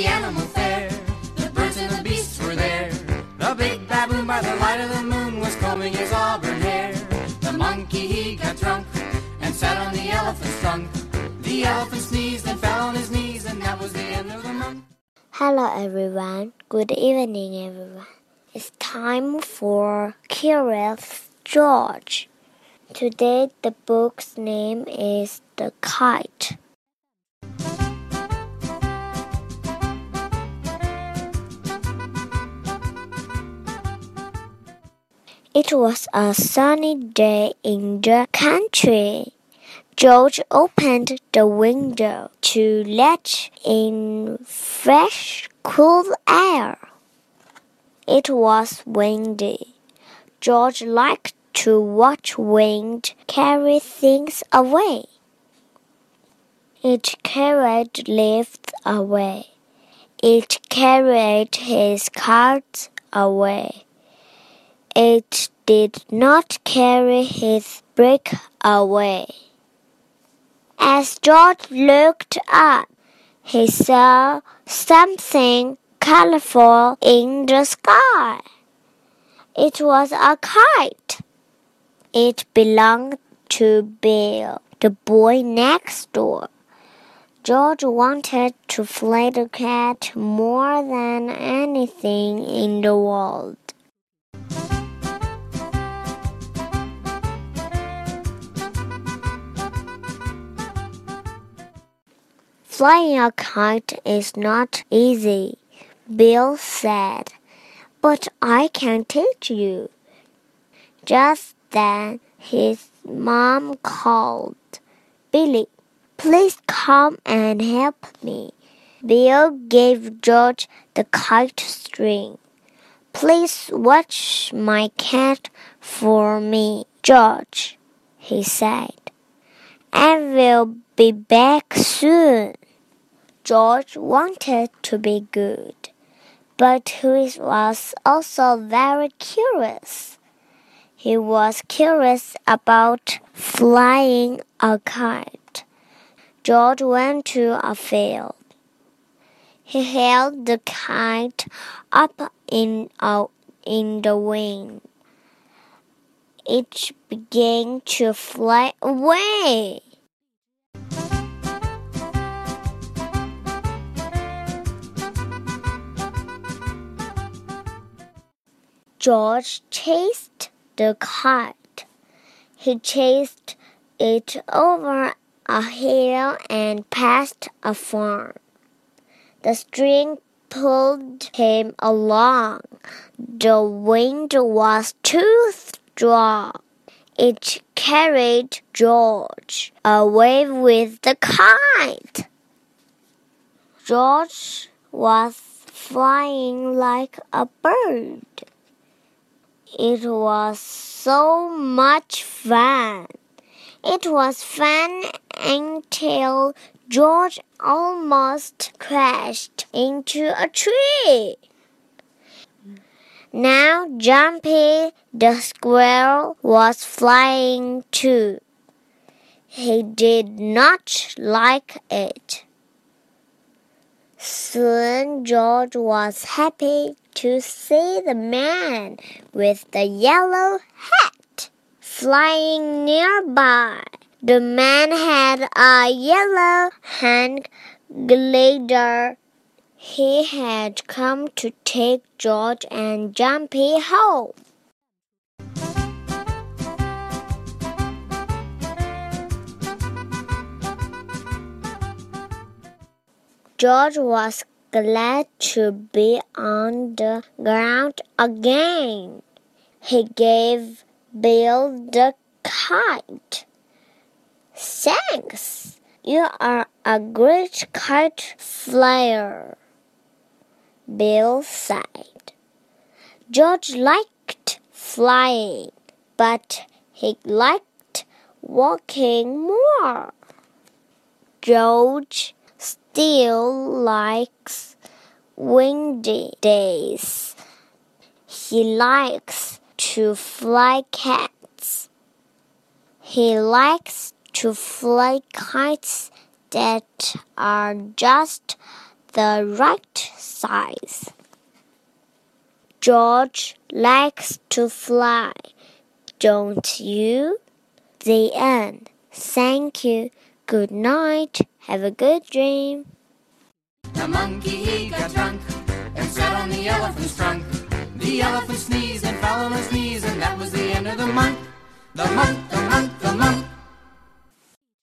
the animal fair. The birds and the beasts were there. The big baboon by the light of the moon was combing his auburn hair. The monkey he got drunk and sat on the elephant's trunk. The elephant sneezed and fell on his knees, and that was the end of the month. Hello everyone. Good evening everyone. It's time for Curious George. Today the book's name is The Kite. It was a sunny day in the country. George opened the window to let in fresh, cool air. It was windy. George liked to watch wind carry things away. It carried leaves away. It carried his cards away. It did not carry his brick away. As George looked up, he saw something colorful in the sky. It was a kite. It belonged to Bill, the boy next door. George wanted to fly the kite more than anything in the world. Flying a kite is not easy, Bill said, but I can teach you. Just then his mom called, Billy, please come and help me. Bill gave George the kite string. Please watch my cat for me, George, he said. I will be back soon. George wanted to be good, but he was also very curious. He was curious about flying a kite. George went to a field. He held the kite up in, a, in the wind. It began to fly away. George chased the kite. He chased it over a hill and past a farm. The string pulled him along. The wind was too strong. It carried George away with the kite. George was flying like a bird. It was so much fun. It was fun until George almost crashed into a tree. Now Jumpy the squirrel was flying too. He did not like it. Soon George was happy to see the man with the yellow hat flying nearby. The man had a yellow hang glider. He had come to take George and Jumpy home. George was glad to be on the ground again. He gave Bill the kite. Thanks. You are a great kite flyer, Bill said. George liked flying, but he liked walking more. George still likes windy days. He likes to fly cats. He likes to fly kites that are just the right size. George likes to fly, don't you? The end. Thank you. Good night. Have a good dream. The monkey he got drunk and sat on the elephant's trunk. The elephant sneezed and fell on his knees, and that was the end of the month. the monk. The monk